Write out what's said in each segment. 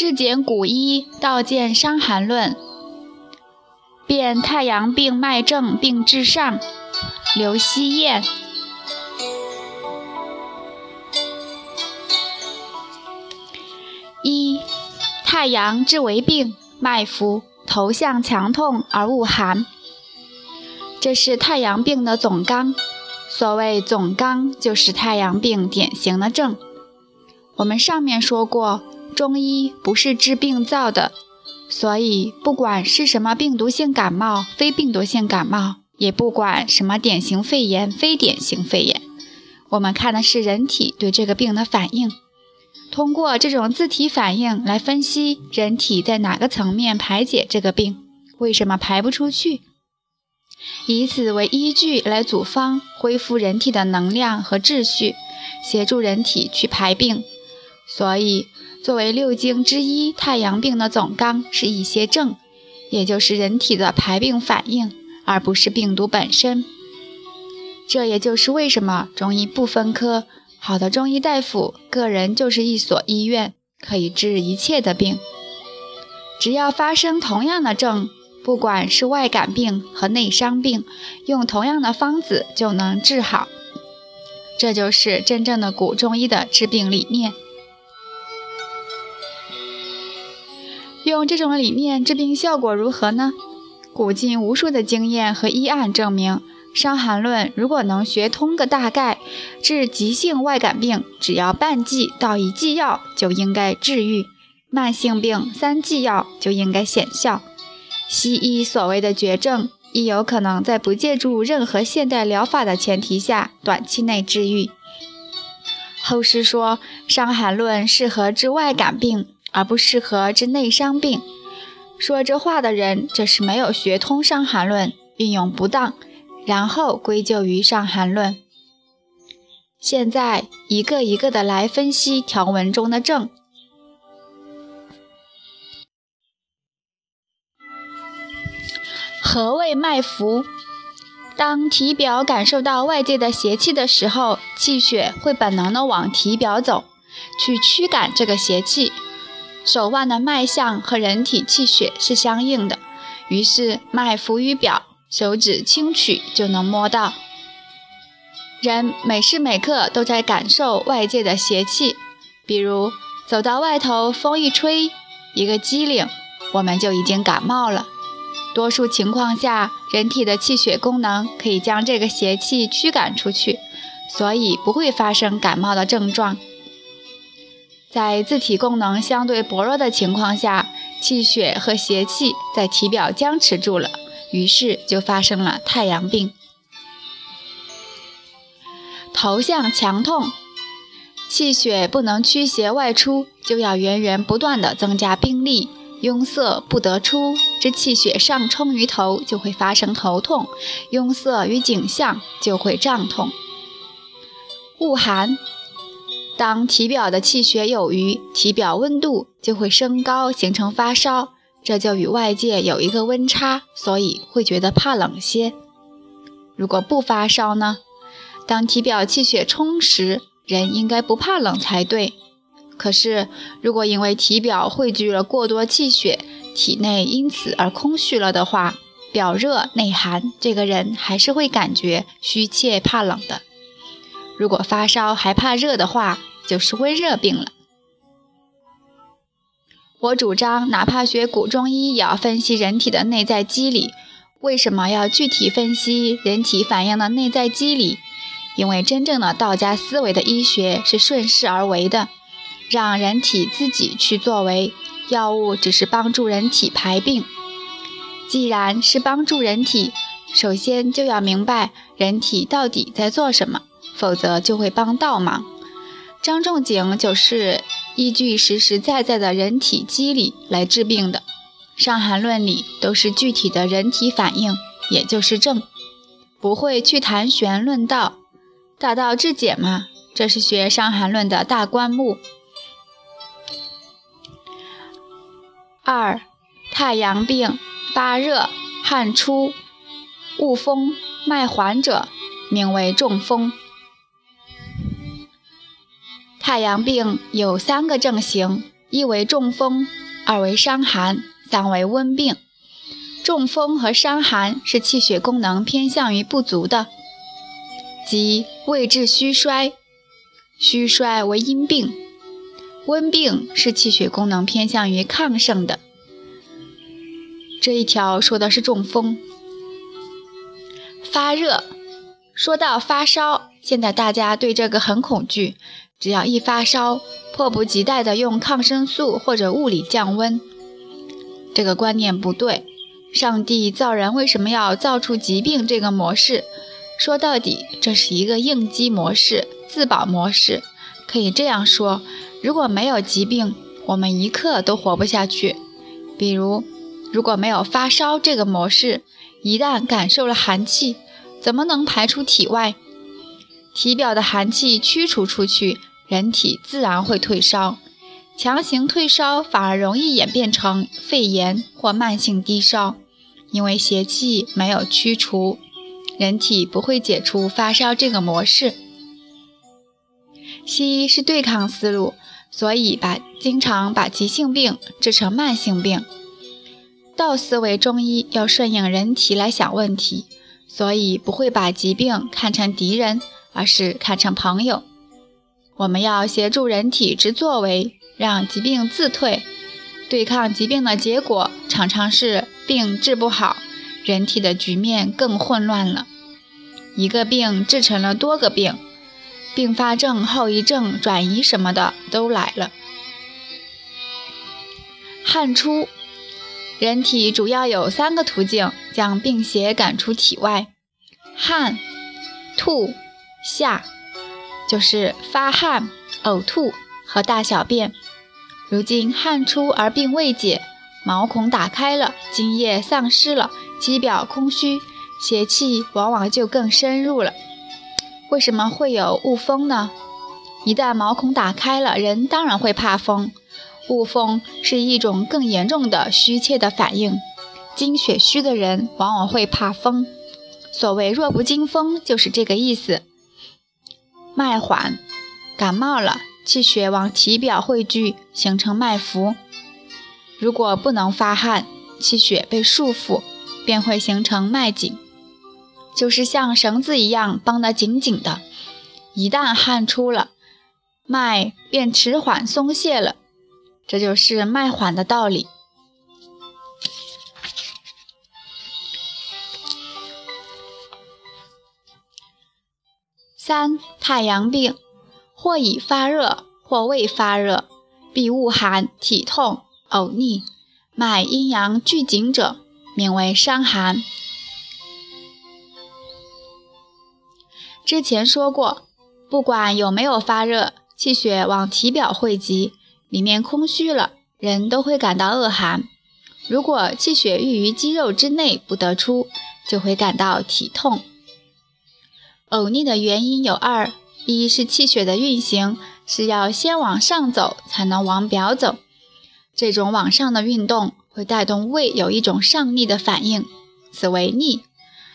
至简古医，道见伤寒论。辨太阳病脉症病治上，刘希燕。一、太阳之为病，脉浮，头项强痛而恶寒，这是太阳病的总纲。所谓总纲，就是太阳病典型的症。我们上面说过，中医不是治病灶的，所以不管是什么病毒性感冒、非病毒性感冒，也不管什么典型肺炎、非典型肺炎，我们看的是人体对这个病的反应。通过这种自体反应来分析人体在哪个层面排解这个病，为什么排不出去，以此为依据来组方，恢复人体的能量和秩序，协助人体去排病。所以，作为六经之一，太阳病的总纲是一些症，也就是人体的排病反应，而不是病毒本身。这也就是为什么中医不分科。好的中医大夫，个人就是一所医院，可以治一切的病。只要发生同样的症，不管是外感病和内伤病，用同样的方子就能治好。这就是真正的古中医的治病理念。用这种理念治病效果如何呢？古今无数的经验和医案证明。《伤寒论》如果能学通个大概，治急性外感病，只要半剂到一剂药就应该治愈；慢性病三剂药就应该显效。西医所谓的绝症，亦有可能在不借助任何现代疗法的前提下，短期内治愈。后世说《伤寒论》适合治外感病，而不适合治内伤病。说这话的人，这是没有学通《伤寒论》，运用不当。然后归咎于《伤寒论》。现在一个一个的来分析条文中的症。何谓脉浮？当体表感受到外界的邪气的时候，气血会本能的往体表走，去驱赶这个邪气。手腕的脉象和人体气血是相应的，于是脉浮于表。手指轻取就能摸到，人每时每刻都在感受外界的邪气，比如走到外头，风一吹，一个机灵，我们就已经感冒了。多数情况下，人体的气血功能可以将这个邪气驱赶出去，所以不会发生感冒的症状。在自体功能相对薄弱的情况下，气血和邪气在体表僵持住了。于是就发生了太阳病，头项强痛，气血不能驱邪外出，就要源源不断的增加兵力，壅塞不得出，这气血上冲于头，就会发生头痛，壅塞于颈项就会胀痛。恶寒，当体表的气血有余，体表温度就会升高，形成发烧。这就与外界有一个温差，所以会觉得怕冷些。如果不发烧呢？当体表气血充实，人应该不怕冷才对。可是，如果因为体表汇聚了过多气血，体内因此而空虚了的话，表热内寒，这个人还是会感觉虚怯怕冷的。如果发烧还怕热的话，就是温热病了。我主张，哪怕学古中医，也要分析人体的内在机理。为什么要具体分析人体反应的内在机理？因为真正的道家思维的医学是顺势而为的，让人体自己去作为。药物只是帮助人体排病。既然是帮助人体，首先就要明白人体到底在做什么，否则就会帮倒忙。张仲景就是。依据实实在在的人体机理来治病的，《伤寒论》里都是具体的人体反应，也就是症，不会去谈玄论道，大道至简嘛。这是学《伤寒论》的大观目。二，太阳病发热、汗出、恶风、脉缓者，名为中风。太阳病有三个症型，一为中风，二为伤寒，三为温病。中风和伤寒是气血功能偏向于不足的，即胃志虚衰，虚衰为阴病。温病是气血功能偏向于亢盛的。这一条说的是中风。发热，说到发烧，现在大家对这个很恐惧，只要一发烧，迫不及待的用抗生素或者物理降温。这个观念不对。上帝造人为什么要造出疾病这个模式？说到底，这是一个应激模式、自保模式。可以这样说：如果没有疾病，我们一刻都活不下去。比如，如果没有发烧这个模式，一旦感受了寒气，怎么能排出体外？体表的寒气驱除出去，人体自然会退烧。强行退烧反而容易演变成肺炎或慢性低烧，因为邪气没有驱除，人体不会解除发烧这个模式。西医是对抗思路，所以把经常把急性病治成慢性病。道思维中医要顺应人体来想问题，所以不会把疾病看成敌人，而是看成朋友。我们要协助人体之作为。让疾病自退，对抗疾病的结果常常是病治不好，人体的局面更混乱了。一个病治成了多个病，并发症、后遗症、转移什么的都来了。汗出，人体主要有三个途径将病邪赶出体外：汗、吐、下，就是发汗、呕吐和大小便。如今汗出而病未解，毛孔打开了，津液丧失了，肌表空虚，邪气往往就更深入了。为什么会有恶风呢？一旦毛孔打开了，人当然会怕风。恶风是一种更严重的虚怯的反应，精血虚的人往往会怕风。所谓弱不禁风，就是这个意思。脉缓，感冒了。气血往体表汇聚，形成脉浮。如果不能发汗，气血被束缚，便会形成脉紧，就是像绳子一样绷得紧紧的。一旦汗出了，脉便迟缓松懈了，这就是脉缓的道理。三、太阳病。或已发热，或未发热，必恶寒、体痛、呕逆，脉阴阳俱紧者，名为伤寒。之前说过，不管有没有发热，气血往体表汇集，里面空虚了，人都会感到恶寒。如果气血郁于肌肉之内不得出，就会感到体痛。呕逆的原因有二。一是气血的运行是要先往上走，才能往表走。这种往上的运动会带动胃有一种上逆的反应，此为逆。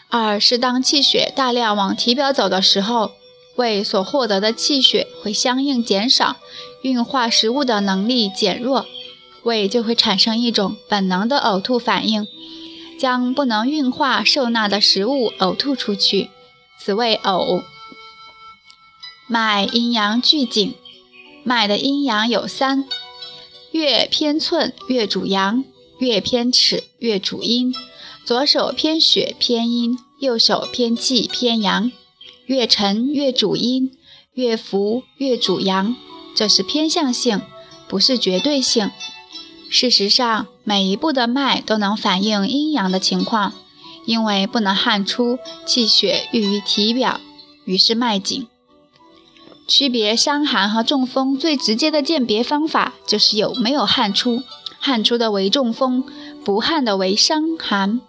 二是当气血大量往体表走的时候，胃所获得的气血会相应减少，运化食物的能力减弱，胃就会产生一种本能的呕吐反应，将不能运化受纳的食物呕吐出去，此谓偶。脉阴阳俱紧，脉的阴阳有三：越偏寸越主阳，越偏尺越主阴。左手偏血偏阴，右手偏气偏阳。越沉越主阴，越浮越主阳。这是偏向性，不是绝对性。事实上，每一步的脉都能反映阴阳的情况，因为不能汗出，气血郁于体表，于是脉紧。区别伤寒和中风最直接的鉴别方法就是有没有汗出，汗出的为中风，不汗的为伤寒。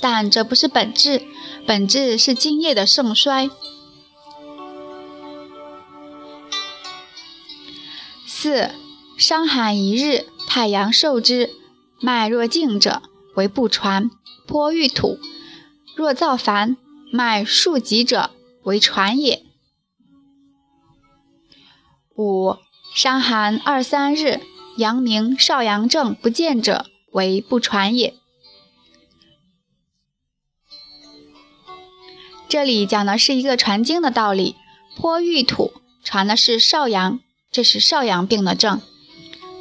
但这不是本质，本质是津液的盛衰。四伤寒一日，太阳受之，脉若静者为不传，颇欲土；若燥烦，脉数急者为传也。五伤寒二三日，阳明少阳症不见者，为不传也。这里讲的是一个传经的道理，泼玉土传的是少阳，这是少阳病的症；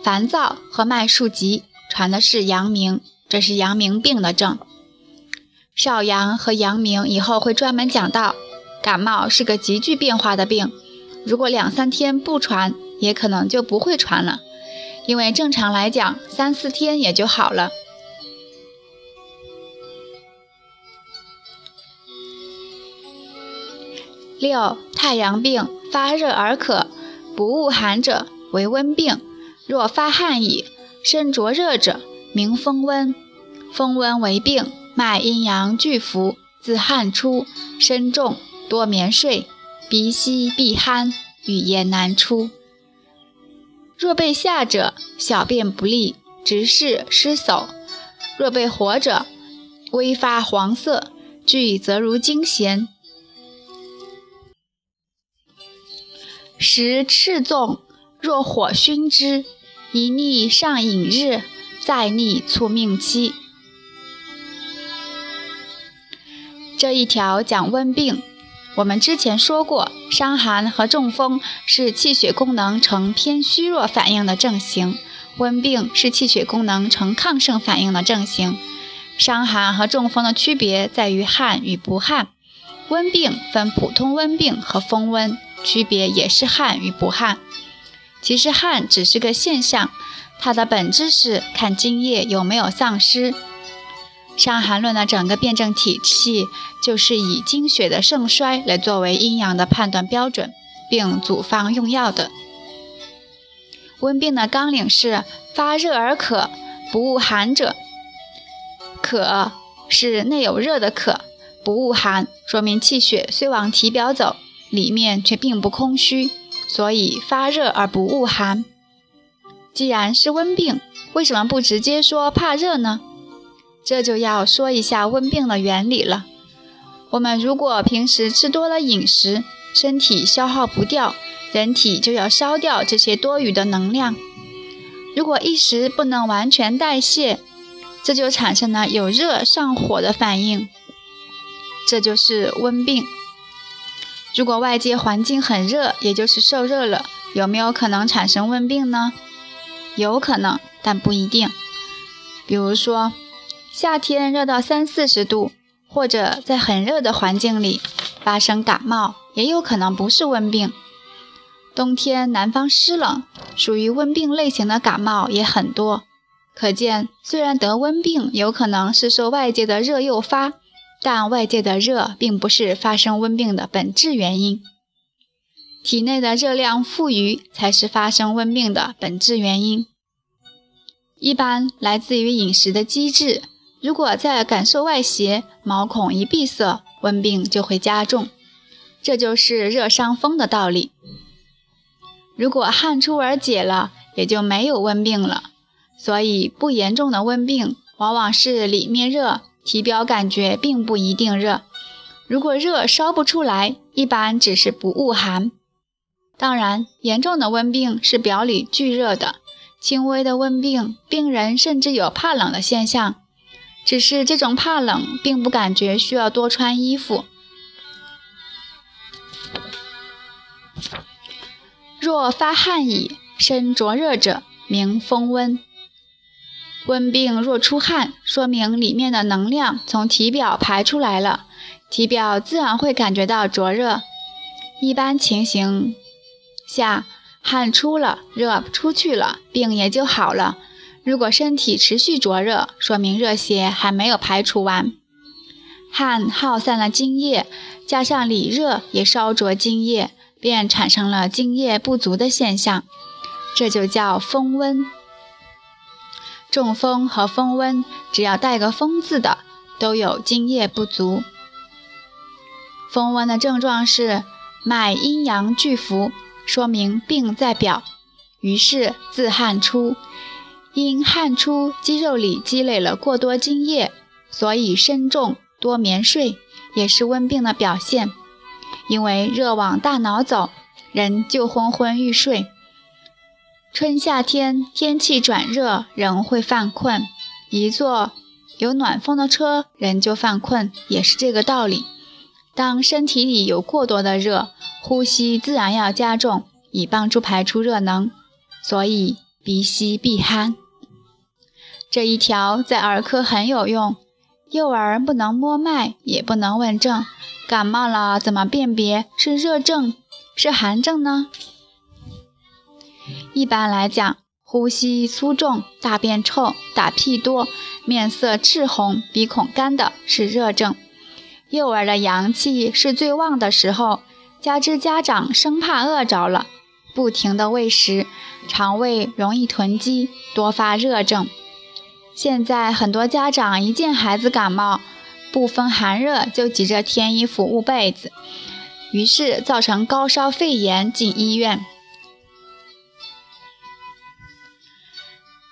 烦躁和脉数急传的是阳明，这是阳明病的症。少阳和阳明以后会专门讲到，感冒是个急剧变化的病，如果两三天不传，也可能就不会传了，因为正常来讲三四天也就好了。六太阳病发热而渴，不恶寒者为温病；若发汗矣，身灼热者，名风温。风温为病。脉阴阳俱浮，自汗出，身重，多眠睡，鼻息闭鼾，语言难出。若被下者，小便不利，直视失手；若被火者，微发黄色，具则如惊弦。时赤纵，若火熏之，一逆上引日，再逆促命期。这一条讲温病，我们之前说过，伤寒和中风是气血功能呈偏虚弱反应的症型，温病是气血功能呈亢盛反应的症型。伤寒和中风的区别在于汗与不汗，温病分普通温病和风温，区别也是汗与不汗。其实汗只是个现象，它的本质是看津液有没有丧失。伤寒论的整个辩证体系就是以经血的盛衰来作为阴阳的判断标准，并组方用药的。温病的纲领是发热而渴，不恶寒者。渴是内有热的渴，不恶寒说明气血虽往体表走，里面却并不空虚，所以发热而不恶寒。既然是温病，为什么不直接说怕热呢？这就要说一下温病的原理了。我们如果平时吃多了饮食，身体消耗不掉，人体就要烧掉这些多余的能量。如果一时不能完全代谢，这就产生了有热上火的反应，这就是温病。如果外界环境很热，也就是受热了，有没有可能产生温病呢？有可能，但不一定。比如说。夏天热到三四十度，或者在很热的环境里发生感冒，也有可能不是温病。冬天南方湿冷，属于温病类型的感冒也很多。可见，虽然得温病有可能是受外界的热诱发，但外界的热并不是发生温病的本质原因。体内的热量富余才是发生温病的本质原因，一般来自于饮食的机制。如果在感受外邪，毛孔一闭塞，温病就会加重，这就是热伤风的道理。如果汗出而解了，也就没有温病了。所以不严重的温病，往往是里面热，体表感觉并不一定热。如果热烧不出来，一般只是不恶寒。当然，严重的温病是表里俱热的，轻微的温病，病人甚至有怕冷的现象。只是这种怕冷，并不感觉需要多穿衣服。若发汗矣，身灼热者，名风温。温病若出汗，说明里面的能量从体表排出来了，体表自然会感觉到灼热。一般情形下，汗出了，热出去了，病也就好了。如果身体持续灼热，说明热邪还没有排除完，汗耗散了津液，加上里热也烧灼津液，便产生了津液不足的现象，这就叫风温。中风和风温，只要带个“风”字的，都有津液不足。风温的症状是脉阴阳俱浮，说明病在表，于是自汗出。因汗出，肌肉里积累了过多津液，所以身重多眠睡，也是温病的表现。因为热往大脑走，人就昏昏欲睡。春夏天天气转热，人会犯困；一坐有暖风的车，人就犯困，也是这个道理。当身体里有过多的热，呼吸自然要加重，以帮助排出热能。所以鼻息必鼾这一条在儿科很有用。幼儿不能摸脉，也不能问症，感冒了怎么辨别是热症是寒症呢？一般来讲，呼吸粗重、大便臭、打屁多、面色赤红、鼻孔干的是热症。幼儿的阳气是最旺的时候，加之家长生怕饿着了，不停的喂食，肠胃容易囤积，多发热症。现在很多家长一见孩子感冒，不分寒热就急着添衣服、捂被子，于是造成高烧、肺炎进医院。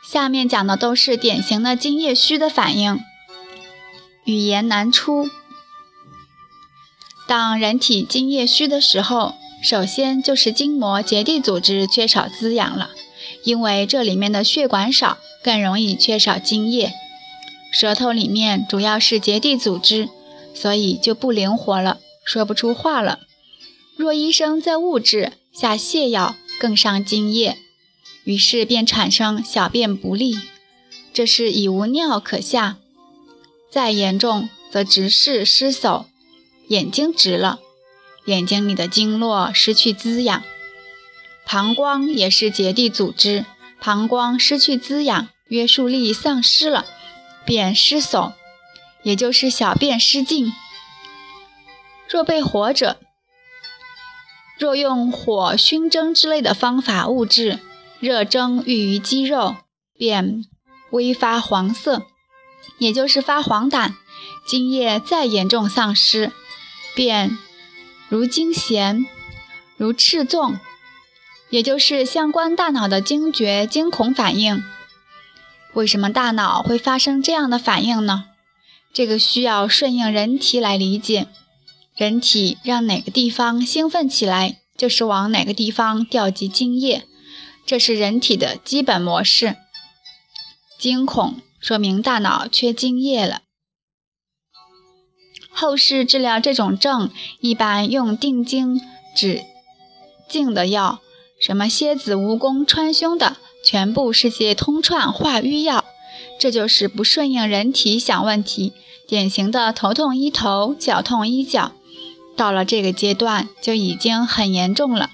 下面讲的都是典型的津液虚的反应。语言难出。当人体津液虚的时候，首先就是筋膜结缔组织缺少滋养了，因为这里面的血管少，更容易缺少津液。舌头里面主要是结缔组织，所以就不灵活了，说不出话了。若医生在物质下泻药，更伤津液。于是便产生小便不利，这是已无尿可下。再严重则直视失手，眼睛直了，眼睛里的经络失去滋养。膀胱也是结缔组织，膀胱失去滋养，约束力丧失了，便失手，也就是小便失禁。若被火者，若用火熏蒸之类的方法物质。热蒸郁于肌肉，便微发黄色，也就是发黄疸。精液再严重丧失，便如惊痫，如赤纵，也就是相关大脑的惊觉、惊恐反应。为什么大脑会发生这样的反应呢？这个需要顺应人体来理解。人体让哪个地方兴奋起来，就是往哪个地方调集精液。这是人体的基本模式。惊恐说明大脑缺精液了。后世治疗这种症，一般用定惊止静的药，什么蝎子、蜈蚣、川芎的，全部是些通串化瘀药。这就是不顺应人体想问题，典型的头痛医头，脚痛医脚。到了这个阶段，就已经很严重了。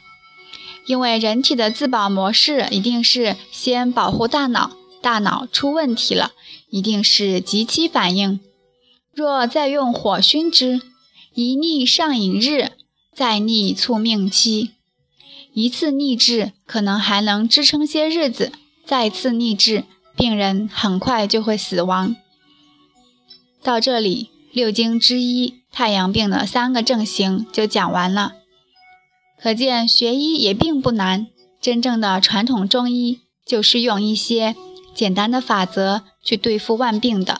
因为人体的自保模式一定是先保护大脑，大脑出问题了，一定是急期反应。若再用火熏之，一逆上瘾日，再逆促命期。一次逆治可能还能支撑些日子，再次逆治，病人很快就会死亡。到这里，六经之一太阳病的三个症型就讲完了。可见学医也并不难，真正的传统中医就是用一些简单的法则去对付万病的。